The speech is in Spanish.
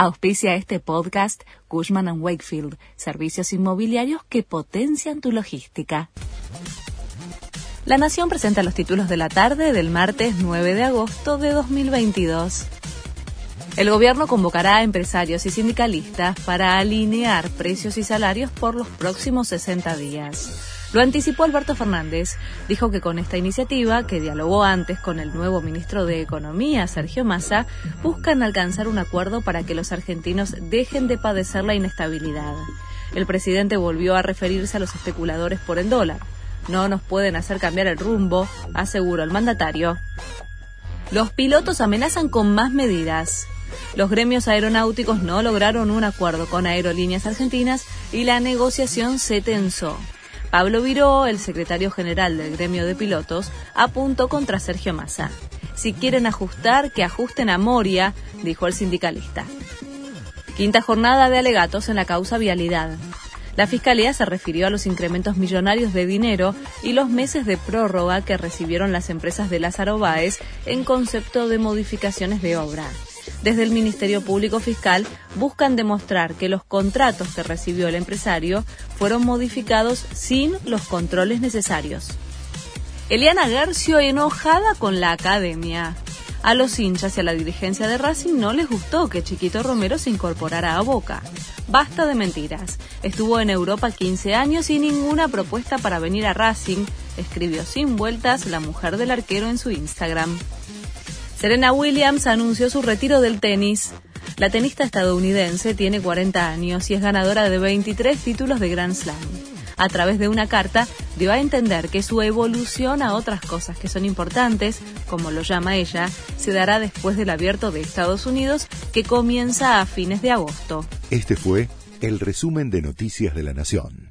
Auspicia este podcast Cushman ⁇ Wakefield, servicios inmobiliarios que potencian tu logística. La Nación presenta los títulos de la tarde del martes 9 de agosto de 2022. El gobierno convocará a empresarios y sindicalistas para alinear precios y salarios por los próximos 60 días. Lo anticipó Alberto Fernández. Dijo que con esta iniciativa, que dialogó antes con el nuevo ministro de Economía, Sergio Massa, buscan alcanzar un acuerdo para que los argentinos dejen de padecer la inestabilidad. El presidente volvió a referirse a los especuladores por el dólar. No nos pueden hacer cambiar el rumbo, aseguró el mandatario. Los pilotos amenazan con más medidas. Los gremios aeronáuticos no lograron un acuerdo con aerolíneas argentinas y la negociación se tensó. Pablo Viró, el secretario general del gremio de pilotos, apuntó contra Sergio Massa. Si quieren ajustar, que ajusten a Moria, dijo el sindicalista. Quinta jornada de alegatos en la causa vialidad. La Fiscalía se refirió a los incrementos millonarios de dinero y los meses de prórroga que recibieron las empresas de Lázaro Báez en concepto de modificaciones de obra desde el Ministerio Público Fiscal buscan demostrar que los contratos que recibió el empresario fueron modificados sin los controles necesarios. Eliana Gercio enojada con la academia. A los hinchas y a la dirigencia de Racing no les gustó que Chiquito Romero se incorporara a Boca. Basta de mentiras. Estuvo en Europa 15 años y ninguna propuesta para venir a Racing, escribió sin vueltas la mujer del arquero en su Instagram. Serena Williams anunció su retiro del tenis. La tenista estadounidense tiene 40 años y es ganadora de 23 títulos de Grand Slam. A través de una carta dio a entender que su evolución a otras cosas que son importantes, como lo llama ella, se dará después del abierto de Estados Unidos que comienza a fines de agosto. Este fue el resumen de Noticias de la Nación.